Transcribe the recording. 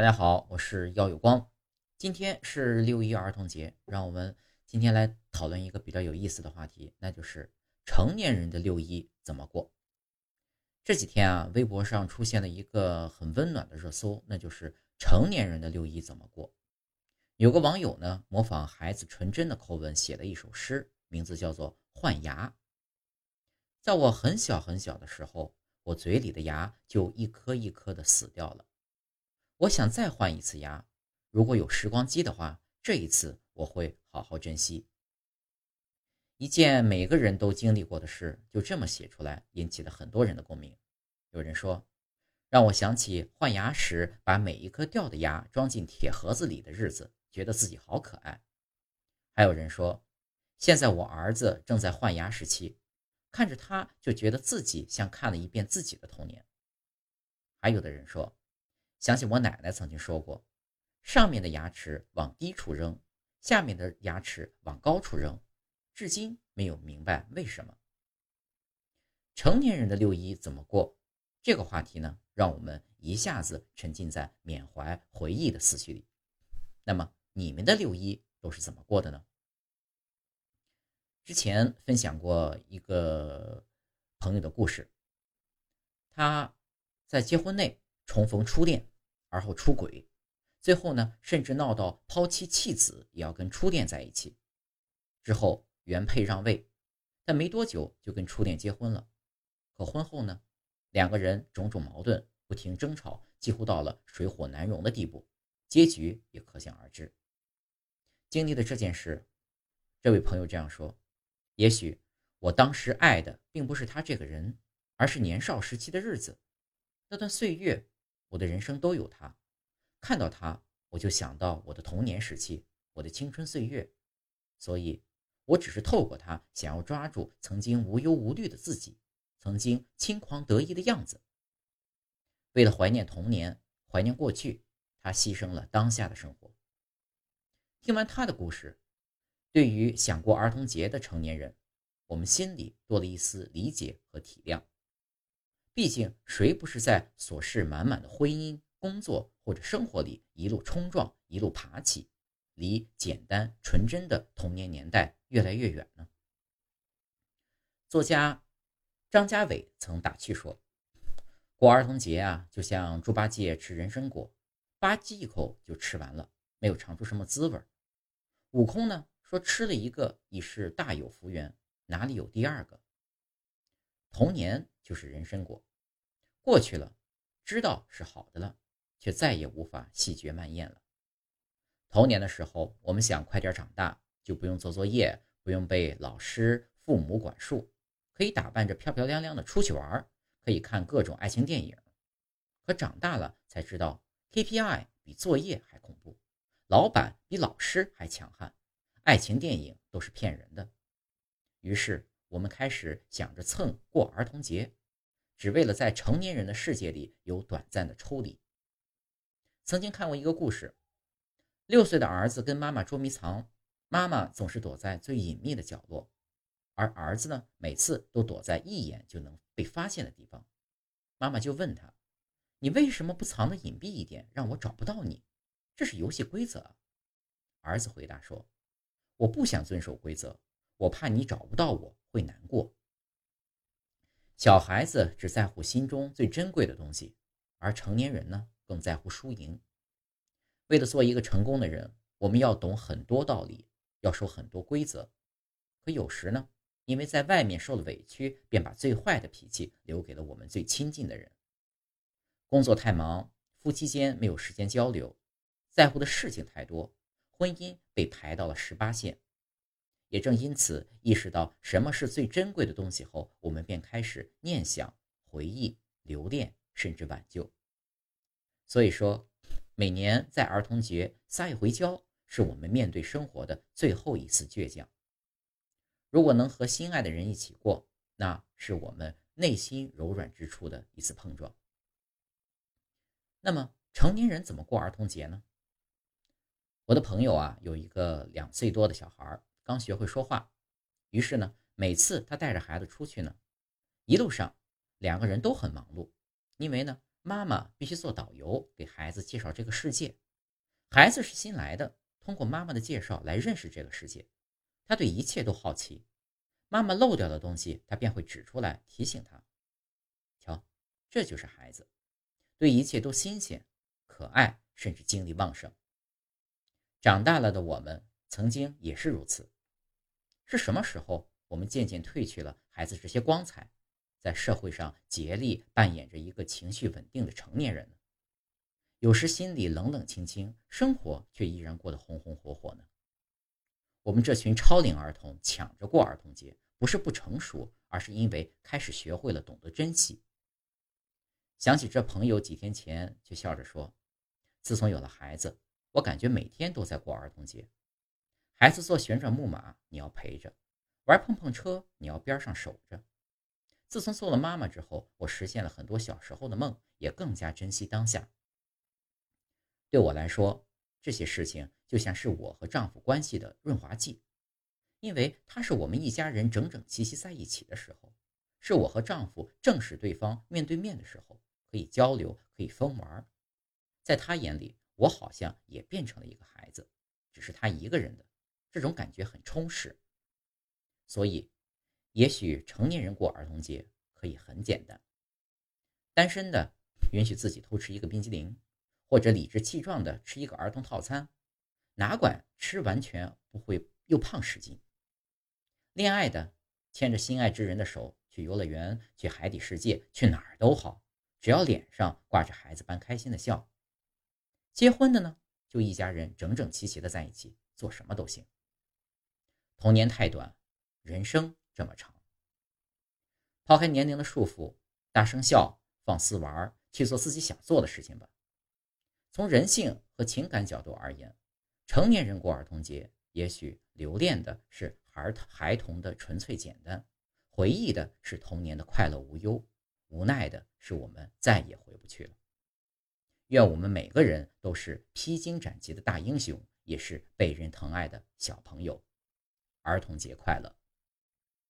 大家好，我是耀有光。今天是六一儿童节，让我们今天来讨论一个比较有意思的话题，那就是成年人的六一怎么过。这几天啊，微博上出现了一个很温暖的热搜，那就是成年人的六一怎么过。有个网友呢，模仿孩子纯真的口吻写了一首诗，名字叫做《换牙》。在我很小很小的时候，我嘴里的牙就一颗一颗的死掉了。我想再换一次牙，如果有时光机的话，这一次我会好好珍惜。一件每个人都经历过的事，就这么写出来，引起了很多人的共鸣。有人说，让我想起换牙时把每一颗掉的牙装进铁盒子里的日子，觉得自己好可爱。还有人说，现在我儿子正在换牙时期，看着他就觉得自己像看了一遍自己的童年。还有的人说。想起我奶奶曾经说过：“上面的牙齿往低处扔，下面的牙齿往高处扔。”至今没有明白为什么。成年人的六一怎么过？这个话题呢，让我们一下子沉浸在缅怀回忆的思绪里。那么，你们的六一都是怎么过的呢？之前分享过一个朋友的故事，他在结婚内重逢初恋。而后出轨，最后呢，甚至闹到抛妻弃子也要跟初恋在一起。之后原配让位，但没多久就跟初恋结婚了。可婚后呢，两个人种种矛盾，不停争吵，几乎到了水火难容的地步，结局也可想而知。经历了这件事，这位朋友这样说：“也许我当时爱的并不是他这个人，而是年少时期的日子，那段岁月。”我的人生都有他，看到他，我就想到我的童年时期，我的青春岁月，所以，我只是透过他，想要抓住曾经无忧无虑的自己，曾经轻狂得意的样子。为了怀念童年，怀念过去，他牺牲了当下的生活。听完他的故事，对于想过儿童节的成年人，我们心里多了一丝理解和体谅。毕竟，谁不是在琐事满满的婚姻、工作或者生活里一路冲撞、一路爬起，离简单纯真的童年年代越来越远呢？作家张家伟曾打趣说：“过儿童节啊，就像猪八戒吃人参果，吧唧一口就吃完了，没有尝出什么滋味。”悟空呢说：“吃了一个已是大有福缘，哪里有第二个？”童年。就是人参果，过去了，知道是好的了，却再也无法细嚼慢咽了。童年的时候，我们想快点长大，就不用做作业，不用被老师、父母管束，可以打扮着漂漂亮亮的出去玩，可以看各种爱情电影。可长大了才知道，KPI 比作业还恐怖，老板比老师还强悍，爱情电影都是骗人的。于是我们开始想着蹭过儿童节。只为了在成年人的世界里有短暂的抽离。曾经看过一个故事，六岁的儿子跟妈妈捉迷藏，妈妈总是躲在最隐秘的角落，而儿子呢，每次都躲在一眼就能被发现的地方。妈妈就问他：“你为什么不藏得隐蔽一点，让我找不到你？这是游戏规则。”儿子回答说：“我不想遵守规则，我怕你找不到我会难过。”小孩子只在乎心中最珍贵的东西，而成年人呢，更在乎输赢。为了做一个成功的人，我们要懂很多道理，要守很多规则。可有时呢，因为在外面受了委屈，便把最坏的脾气留给了我们最亲近的人。工作太忙，夫妻间没有时间交流，在乎的事情太多，婚姻被排到了十八线。也正因此，意识到什么是最珍贵的东西后，我们便开始念想、回忆、留恋，甚至挽救。所以说，每年在儿童节撒一回娇，是我们面对生活的最后一次倔强。如果能和心爱的人一起过，那是我们内心柔软之处的一次碰撞。那么，成年人怎么过儿童节呢？我的朋友啊，有一个两岁多的小孩儿。刚学会说话，于是呢，每次他带着孩子出去呢，一路上两个人都很忙碌，因为呢，妈妈必须做导游，给孩子介绍这个世界。孩子是新来的，通过妈妈的介绍来认识这个世界。他对一切都好奇，妈妈漏掉的东西，他便会指出来提醒他。瞧，这就是孩子，对一切都新鲜、可爱，甚至精力旺盛。长大了的我们，曾经也是如此。是什么时候，我们渐渐褪去了孩子这些光彩？在社会上竭力扮演着一个情绪稳定的成年人呢，有时心里冷冷清清，生活却依然过得红红火火呢。我们这群超龄儿童抢着过儿童节，不是不成熟，而是因为开始学会了懂得珍惜。想起这朋友几天前就笑着说：“自从有了孩子，我感觉每天都在过儿童节。孩子坐旋转木马，你要陪着；玩碰碰车，你要边上守着。”自从做了妈妈之后，我实现了很多小时候的梦，也更加珍惜当下。对我来说，这些事情就像是我和丈夫关系的润滑剂，因为它是我们一家人整整齐齐在一起的时候，是我和丈夫正视对方面对面的时候，可以交流，可以疯玩。在他眼里，我好像也变成了一个孩子，只是他一个人的，这种感觉很充实。所以。也许成年人过儿童节可以很简单，单身的允许自己偷吃一个冰激凌，或者理直气壮的吃一个儿童套餐，哪管吃完全不会又胖十斤。恋爱的牵着心爱之人的手去游乐园、去海底世界、去哪儿都好，只要脸上挂着孩子般开心的笑。结婚的呢，就一家人整整齐齐的在一起，做什么都行。童年太短，人生。这么长，抛开年龄的束缚，大声笑，放肆玩，去做自己想做的事情吧。从人性和情感角度而言，成年人过儿童节，也许留恋的是孩孩童的纯粹简单，回忆的是童年的快乐无忧，无奈的是我们再也回不去了。愿我们每个人都是披荆斩棘的大英雄，也是被人疼爱的小朋友。儿童节快乐！